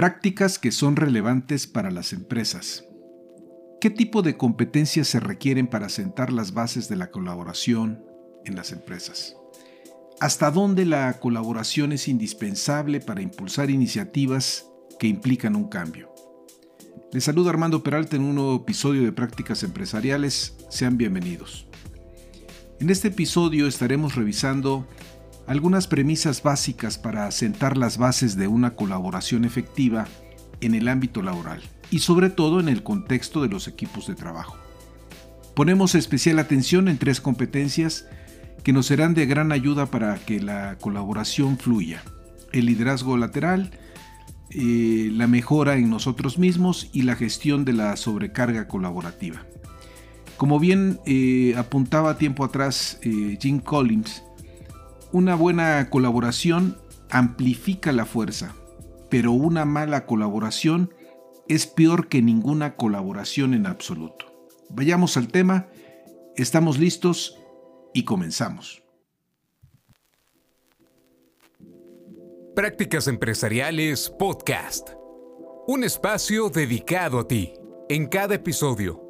Prácticas que son relevantes para las empresas. ¿Qué tipo de competencias se requieren para sentar las bases de la colaboración en las empresas? ¿Hasta dónde la colaboración es indispensable para impulsar iniciativas que implican un cambio? Les saluda Armando Peralta en un nuevo episodio de Prácticas Empresariales. Sean bienvenidos. En este episodio estaremos revisando algunas premisas básicas para sentar las bases de una colaboración efectiva en el ámbito laboral y sobre todo en el contexto de los equipos de trabajo. Ponemos especial atención en tres competencias que nos serán de gran ayuda para que la colaboración fluya. El liderazgo lateral, eh, la mejora en nosotros mismos y la gestión de la sobrecarga colaborativa. Como bien eh, apuntaba tiempo atrás eh, Jim Collins, una buena colaboración amplifica la fuerza, pero una mala colaboración es peor que ninguna colaboración en absoluto. Vayamos al tema, estamos listos y comenzamos. Prácticas Empresariales Podcast. Un espacio dedicado a ti. En cada episodio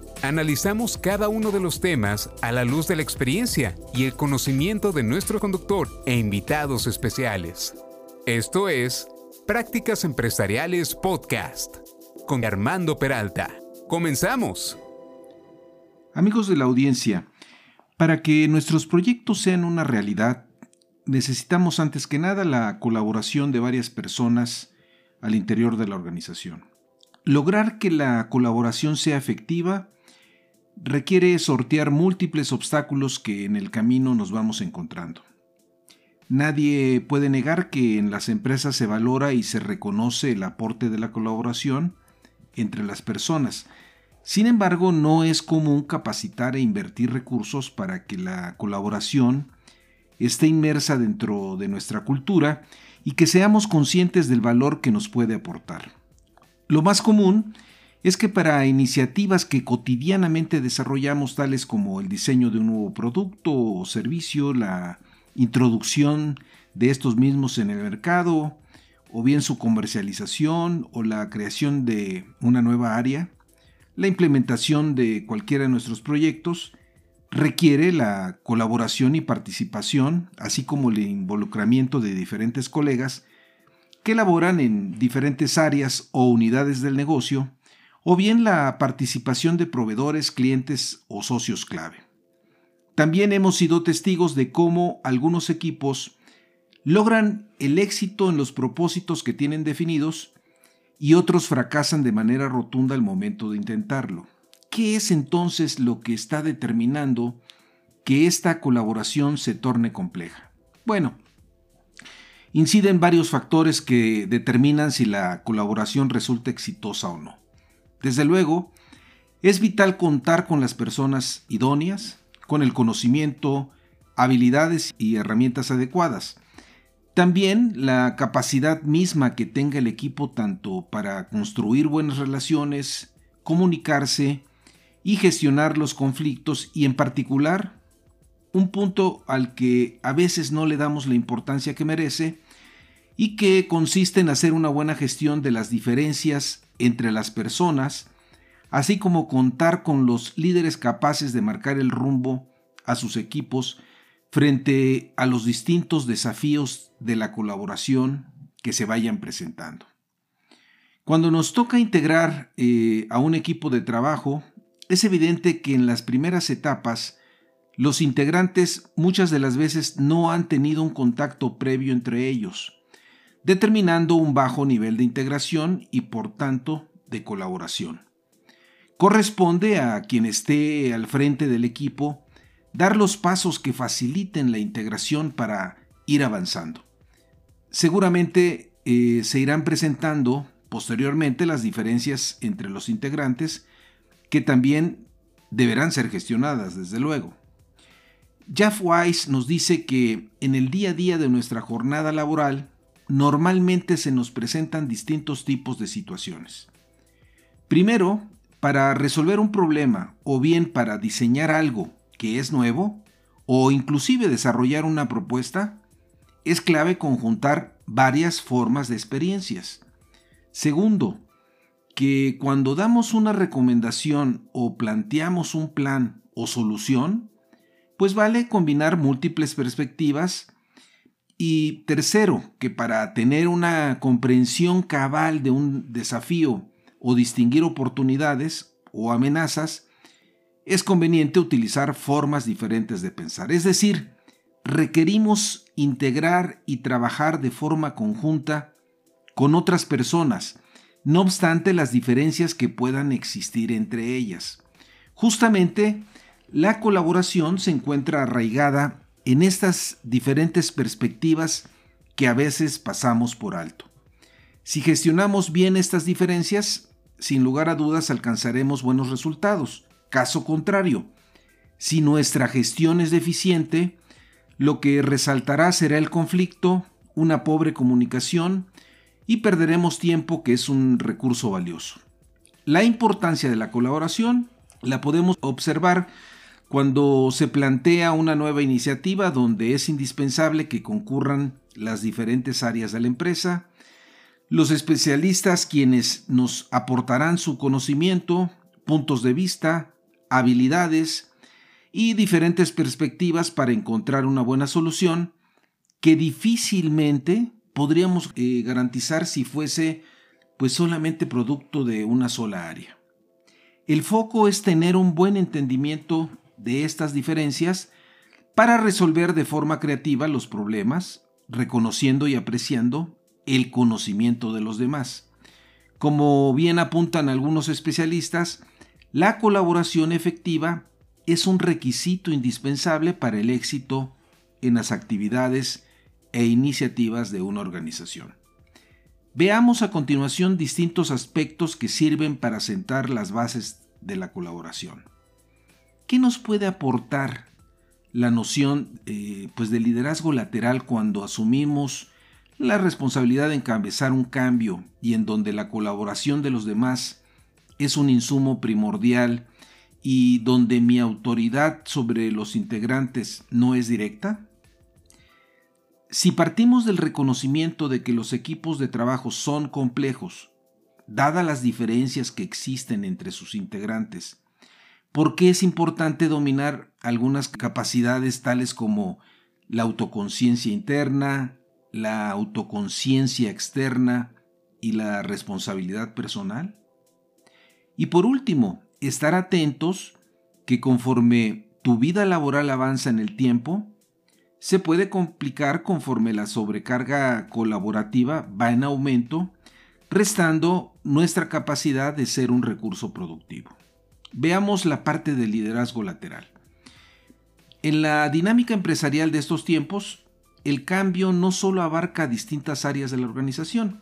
Analizamos cada uno de los temas a la luz de la experiencia y el conocimiento de nuestro conductor e invitados especiales. Esto es Prácticas Empresariales Podcast con Armando Peralta. Comenzamos. Amigos de la audiencia, para que nuestros proyectos sean una realidad, necesitamos antes que nada la colaboración de varias personas al interior de la organización. Lograr que la colaboración sea efectiva requiere sortear múltiples obstáculos que en el camino nos vamos encontrando. Nadie puede negar que en las empresas se valora y se reconoce el aporte de la colaboración entre las personas. Sin embargo, no es común capacitar e invertir recursos para que la colaboración esté inmersa dentro de nuestra cultura y que seamos conscientes del valor que nos puede aportar. Lo más común es que para iniciativas que cotidianamente desarrollamos, tales como el diseño de un nuevo producto o servicio, la introducción de estos mismos en el mercado, o bien su comercialización o la creación de una nueva área, la implementación de cualquiera de nuestros proyectos, requiere la colaboración y participación, así como el involucramiento de diferentes colegas que laboran en diferentes áreas o unidades del negocio o bien la participación de proveedores, clientes o socios clave. También hemos sido testigos de cómo algunos equipos logran el éxito en los propósitos que tienen definidos y otros fracasan de manera rotunda al momento de intentarlo. ¿Qué es entonces lo que está determinando que esta colaboración se torne compleja? Bueno, inciden varios factores que determinan si la colaboración resulta exitosa o no. Desde luego, es vital contar con las personas idóneas, con el conocimiento, habilidades y herramientas adecuadas. También la capacidad misma que tenga el equipo tanto para construir buenas relaciones, comunicarse y gestionar los conflictos y en particular un punto al que a veces no le damos la importancia que merece y que consiste en hacer una buena gestión de las diferencias entre las personas, así como contar con los líderes capaces de marcar el rumbo a sus equipos frente a los distintos desafíos de la colaboración que se vayan presentando. Cuando nos toca integrar eh, a un equipo de trabajo, es evidente que en las primeras etapas los integrantes muchas de las veces no han tenido un contacto previo entre ellos determinando un bajo nivel de integración y por tanto de colaboración. Corresponde a quien esté al frente del equipo dar los pasos que faciliten la integración para ir avanzando. Seguramente eh, se irán presentando posteriormente las diferencias entre los integrantes, que también deberán ser gestionadas, desde luego. Jeff Weiss nos dice que en el día a día de nuestra jornada laboral, normalmente se nos presentan distintos tipos de situaciones. Primero, para resolver un problema o bien para diseñar algo que es nuevo o inclusive desarrollar una propuesta, es clave conjuntar varias formas de experiencias. Segundo, que cuando damos una recomendación o planteamos un plan o solución, pues vale combinar múltiples perspectivas. Y tercero, que para tener una comprensión cabal de un desafío o distinguir oportunidades o amenazas, es conveniente utilizar formas diferentes de pensar. Es decir, requerimos integrar y trabajar de forma conjunta con otras personas, no obstante las diferencias que puedan existir entre ellas. Justamente, la colaboración se encuentra arraigada en estas diferentes perspectivas que a veces pasamos por alto. Si gestionamos bien estas diferencias, sin lugar a dudas alcanzaremos buenos resultados. Caso contrario, si nuestra gestión es deficiente, lo que resaltará será el conflicto, una pobre comunicación y perderemos tiempo que es un recurso valioso. La importancia de la colaboración la podemos observar cuando se plantea una nueva iniciativa donde es indispensable que concurran las diferentes áreas de la empresa, los especialistas quienes nos aportarán su conocimiento, puntos de vista, habilidades y diferentes perspectivas para encontrar una buena solución que difícilmente podríamos eh, garantizar si fuese pues solamente producto de una sola área. El foco es tener un buen entendimiento de estas diferencias para resolver de forma creativa los problemas, reconociendo y apreciando el conocimiento de los demás. Como bien apuntan algunos especialistas, la colaboración efectiva es un requisito indispensable para el éxito en las actividades e iniciativas de una organización. Veamos a continuación distintos aspectos que sirven para sentar las bases de la colaboración. ¿Qué nos puede aportar la noción eh, pues de liderazgo lateral cuando asumimos la responsabilidad de encabezar un cambio y en donde la colaboración de los demás es un insumo primordial y donde mi autoridad sobre los integrantes no es directa? Si partimos del reconocimiento de que los equipos de trabajo son complejos, dadas las diferencias que existen entre sus integrantes, ¿por qué es importante dominar algunas capacidades tales como la autoconciencia interna, la autoconciencia externa y la responsabilidad personal? Y por último, estar atentos que conforme tu vida laboral avanza en el tiempo, se puede complicar conforme la sobrecarga colaborativa va en aumento, restando nuestra capacidad de ser un recurso productivo. Veamos la parte del liderazgo lateral. En la dinámica empresarial de estos tiempos, el cambio no solo abarca distintas áreas de la organización,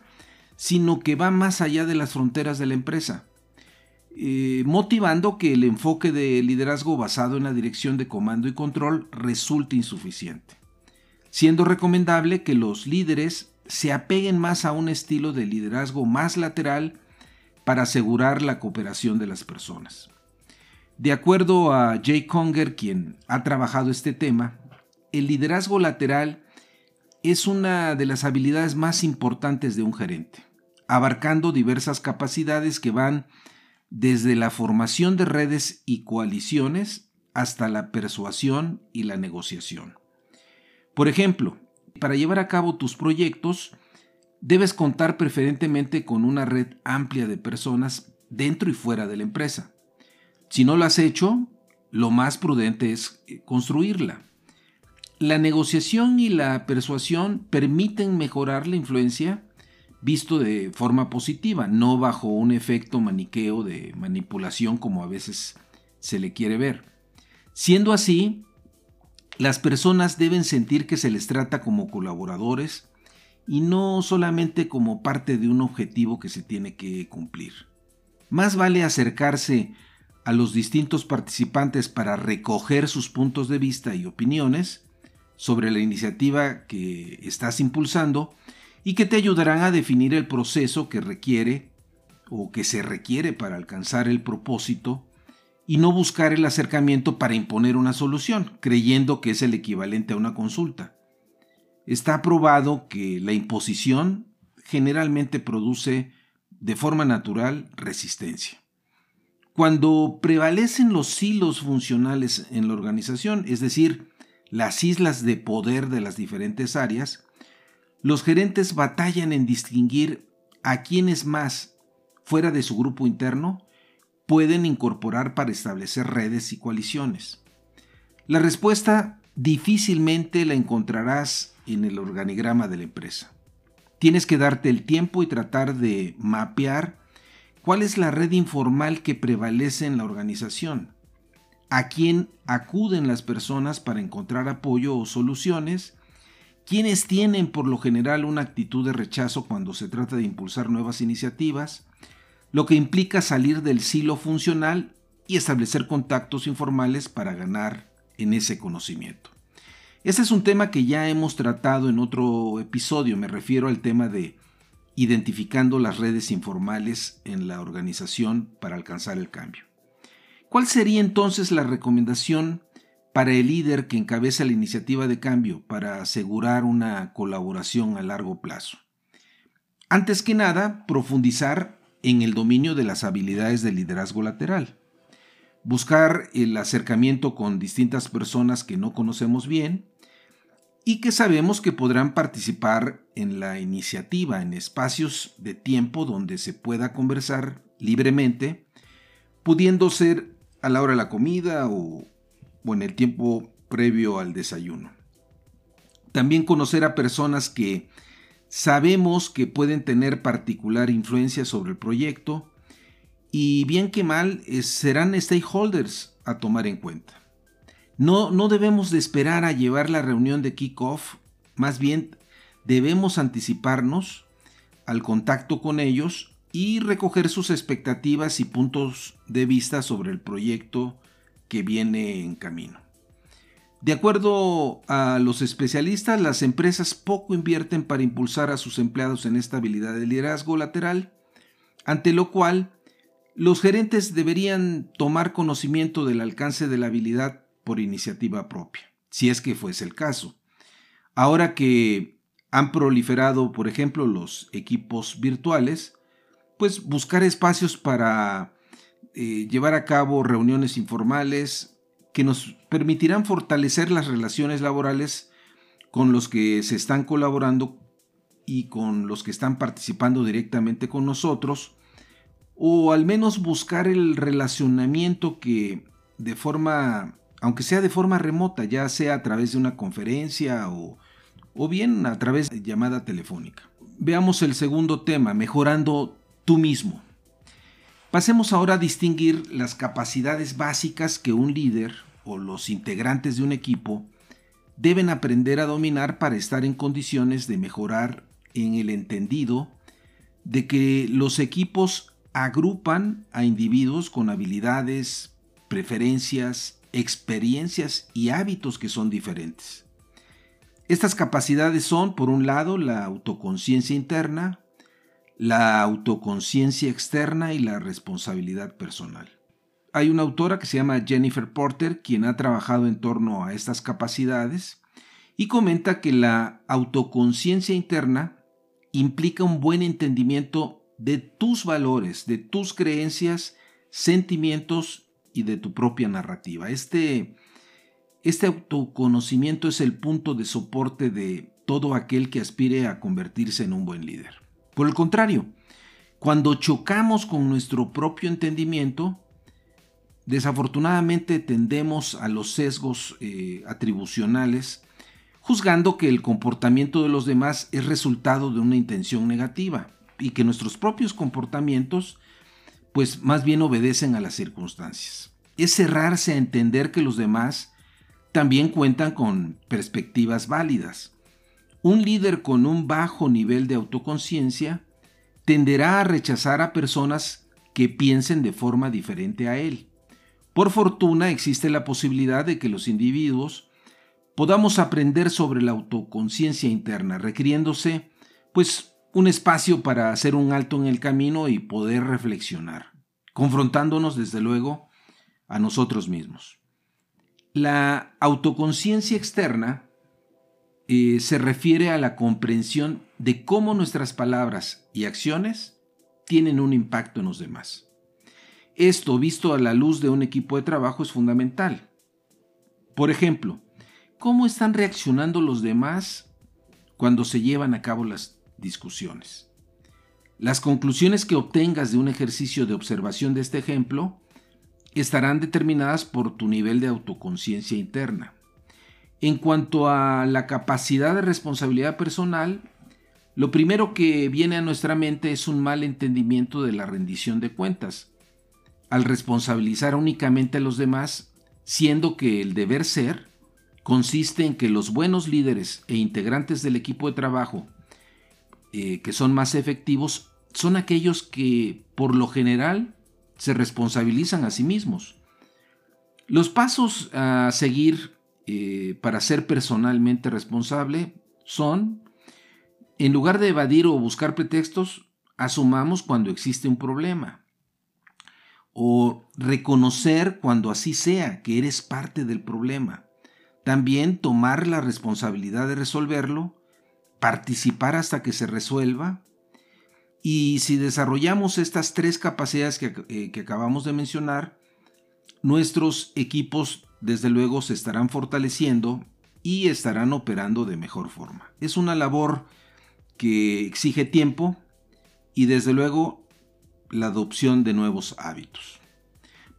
sino que va más allá de las fronteras de la empresa, eh, motivando que el enfoque de liderazgo basado en la dirección de comando y control resulte insuficiente, siendo recomendable que los líderes se apeguen más a un estilo de liderazgo más lateral para asegurar la cooperación de las personas. De acuerdo a Jay Conger, quien ha trabajado este tema, el liderazgo lateral es una de las habilidades más importantes de un gerente, abarcando diversas capacidades que van desde la formación de redes y coaliciones hasta la persuasión y la negociación. Por ejemplo, para llevar a cabo tus proyectos, debes contar preferentemente con una red amplia de personas dentro y fuera de la empresa. Si no lo has hecho, lo más prudente es eh, construirla. La negociación y la persuasión permiten mejorar la influencia visto de forma positiva, no bajo un efecto maniqueo de manipulación como a veces se le quiere ver. Siendo así, las personas deben sentir que se les trata como colaboradores y no solamente como parte de un objetivo que se tiene que cumplir. Más vale acercarse a los distintos participantes para recoger sus puntos de vista y opiniones sobre la iniciativa que estás impulsando y que te ayudarán a definir el proceso que requiere o que se requiere para alcanzar el propósito y no buscar el acercamiento para imponer una solución, creyendo que es el equivalente a una consulta. Está probado que la imposición generalmente produce de forma natural resistencia. Cuando prevalecen los hilos funcionales en la organización, es decir, las islas de poder de las diferentes áreas, los gerentes batallan en distinguir a quienes más, fuera de su grupo interno, pueden incorporar para establecer redes y coaliciones. La respuesta difícilmente la encontrarás en el organigrama de la empresa. Tienes que darte el tiempo y tratar de mapear cuál es la red informal que prevalece en la organización, a quién acuden las personas para encontrar apoyo o soluciones, quienes tienen por lo general una actitud de rechazo cuando se trata de impulsar nuevas iniciativas, lo que implica salir del silo funcional y establecer contactos informales para ganar en ese conocimiento. Este es un tema que ya hemos tratado en otro episodio, me refiero al tema de identificando las redes informales en la organización para alcanzar el cambio. ¿Cuál sería entonces la recomendación para el líder que encabeza la iniciativa de cambio para asegurar una colaboración a largo plazo? Antes que nada, profundizar en el dominio de las habilidades de liderazgo lateral. Buscar el acercamiento con distintas personas que no conocemos bien y que sabemos que podrán participar en la iniciativa en espacios de tiempo donde se pueda conversar libremente, pudiendo ser a la hora de la comida o, o en el tiempo previo al desayuno. También conocer a personas que sabemos que pueden tener particular influencia sobre el proyecto y bien que mal eh, serán stakeholders a tomar en cuenta. No, no debemos de esperar a llevar la reunión de kickoff, más bien debemos anticiparnos al contacto con ellos y recoger sus expectativas y puntos de vista sobre el proyecto que viene en camino. De acuerdo a los especialistas, las empresas poco invierten para impulsar a sus empleados en esta habilidad de liderazgo lateral, ante lo cual los gerentes deberían tomar conocimiento del alcance de la habilidad por iniciativa propia, si es que fuese el caso. Ahora que han proliferado, por ejemplo, los equipos virtuales, pues buscar espacios para eh, llevar a cabo reuniones informales, que nos permitirán fortalecer las relaciones laborales con los que se están colaborando y con los que están participando directamente con nosotros, o al menos buscar el relacionamiento que de forma, aunque sea de forma remota, ya sea a través de una conferencia o, bien a través de llamada telefónica. Veamos el segundo tema, mejorando tú mismo. Pasemos ahora a distinguir las capacidades básicas que un líder o los integrantes de un equipo deben aprender a dominar para estar en condiciones de mejorar en el entendido de que los equipos agrupan a individuos con habilidades, preferencias, experiencias y hábitos que son diferentes. Estas capacidades son, por un lado, la autoconciencia interna, la autoconciencia externa y la responsabilidad personal. Hay una autora que se llama Jennifer Porter, quien ha trabajado en torno a estas capacidades y comenta que la autoconciencia interna implica un buen entendimiento de tus valores, de tus creencias, sentimientos y de tu propia narrativa. Este, este autoconocimiento es el punto de soporte de todo aquel que aspire a convertirse en un buen líder. Por el contrario, cuando chocamos con nuestro propio entendimiento, desafortunadamente tendemos a los sesgos eh, atribucionales, juzgando que el comportamiento de los demás es resultado de una intención negativa y que nuestros propios comportamientos pues más bien obedecen a las circunstancias. Es cerrarse a entender que los demás también cuentan con perspectivas válidas Un líder con un bajo nivel de autoconciencia tenderá a rechazar a personas que piensen de forma diferente a él. Por fortuna existe la posibilidad de que los individuos podamos aprender sobre la autoconciencia interna, requiriéndose pues un espacio para hacer un alto en el camino y poder reflexionar, confrontándonos desde luego a nosotros mismos. La autoconciencia externa eh, se refiere a la comprensión de cómo nuestras palabras y acciones tienen un impacto en los demás. Esto, visto a la luz de un equipo de trabajo, es fundamental. Por ejemplo, ¿cómo están reaccionando los demás cuando se llevan a cabo las discusiones? Las conclusiones que obtengas de un ejercicio de observación de este ejemplo estarán determinadas por tu nivel de autoconciencia interna. En cuanto a la capacidad de responsabilidad personal, lo primero que viene a nuestra mente es un mal entendimiento de la rendición de cuentas, al responsabilizar únicamente a los demás, siendo que el deber ser consiste en que los buenos líderes e integrantes del equipo de trabajo, eh, que son más efectivos, son aquellos que, por lo general, se responsabilizan a sí mismos. Los pasos a seguir eh, para ser personalmente responsable son, en lugar de evadir o buscar pretextos, asumamos cuando existe un problema. O reconocer cuando así sea que eres parte del problema. También tomar la responsabilidad de resolverlo, participar hasta que se resuelva. Y si desarrollamos estas tres capacidades que, eh, que acabamos de mencionar, nuestros equipos desde luego se estarán fortaleciendo y estarán operando de mejor forma. Es una labor que exige tiempo y desde luego la adopción de nuevos hábitos.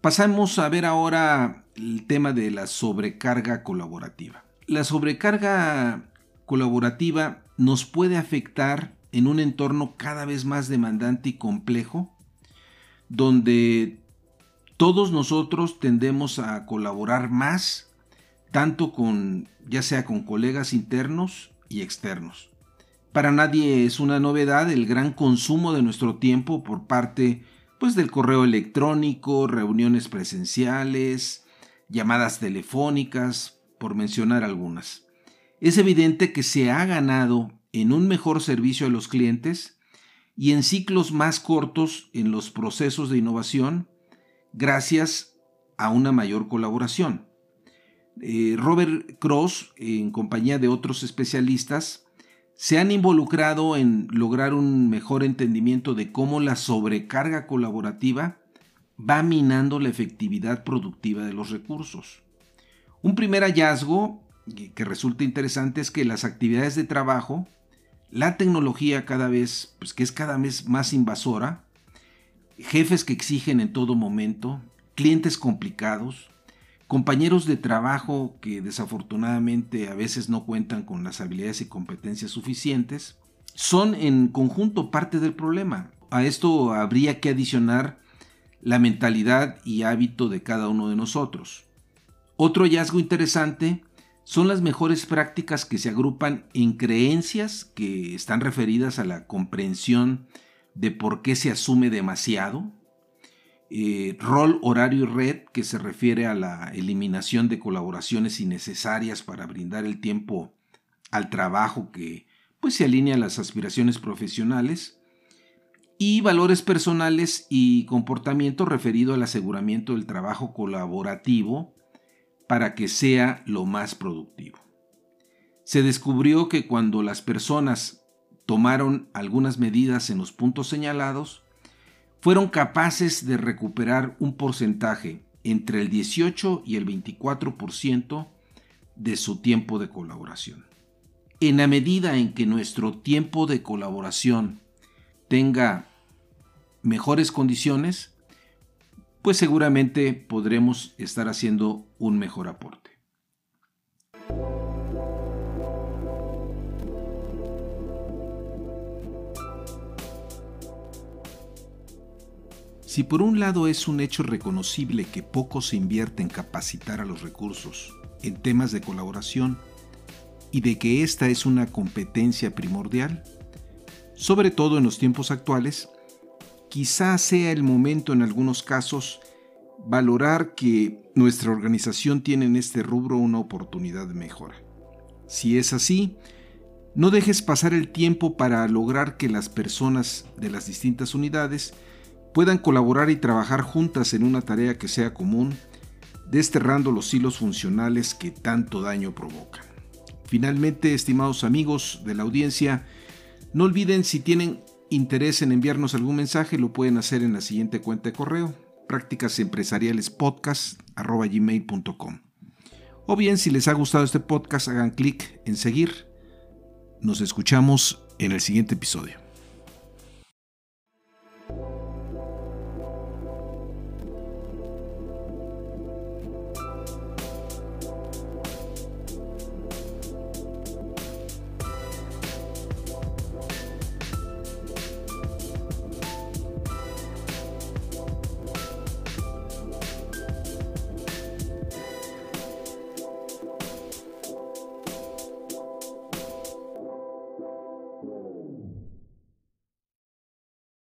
Pasamos a ver ahora el tema de la sobrecarga colaborativa. La sobrecarga colaborativa nos puede afectar en un entorno cada vez más demandante y complejo, donde todos nosotros tendemos a colaborar más, tanto con, ya sea con colegas internos y externos. Para nadie es una novedad el gran consumo de nuestro tiempo por parte pues del correo electrónico, reuniones presenciales, llamadas telefónicas, por mencionar algunas. Es evidente que se ha ganado en un mejor servicio a los clientes y en ciclos más cortos en los procesos de innovación gracias a una mayor colaboración. Eh, Robert Cross, en compañía de otros especialistas, se han involucrado en lograr un mejor entendimiento de cómo la sobrecarga colaborativa va minando la efectividad productiva de los recursos. Un primer hallazgo que resulta interesante es que las actividades de trabajo, la tecnología cada vez, pues que es cada vez más invasora, jefes que exigen en todo momento, clientes complicados, compañeros de trabajo que desafortunadamente a veces no cuentan con las habilidades y competencias suficientes, son en conjunto parte del problema. A esto habría que adicionar la mentalidad y hábito de cada uno de nosotros. Otro hallazgo interesante son las mejores prácticas que se agrupan en creencias que están referidas a la comprensión de por qué se asume demasiado. Eh, rol, horario y red, que se refiere a la eliminación de colaboraciones innecesarias para brindar el tiempo al trabajo que pues, se alinea a las aspiraciones profesionales. Y valores personales y comportamiento referido al aseguramiento del trabajo colaborativo para que sea lo más productivo. Se descubrió que cuando las personas tomaron algunas medidas en los puntos señalados, fueron capaces de recuperar un porcentaje entre el 18 y el 24% de su tiempo de colaboración. En la medida en que nuestro tiempo de colaboración tenga mejores condiciones, pues seguramente podremos estar haciendo un mejor aporte. Si por un lado es un hecho reconocible que poco se invierte en capacitar a los recursos en temas de colaboración, y de que esta es una competencia primordial? Sobre todo en los tiempos actuales, quizás sea el momento en algunos casos valorar que nuestra organización tiene en este rubro una oportunidad de mejora. Si es así, no dejes pasar el tiempo para lograr que las personas de las distintas unidades puedan colaborar y trabajar juntas en una tarea que sea común, desterrando los hilos funcionales que tanto daño provocan. Finalmente, estimados amigos de la audiencia, no olviden si tienen interés en enviarnos algún mensaje, lo pueden hacer en la siguiente cuenta de correo, prácticasempresarialespodcast.com. O bien, si les ha gustado este podcast, hagan clic en seguir. Nos escuchamos en el siguiente episodio.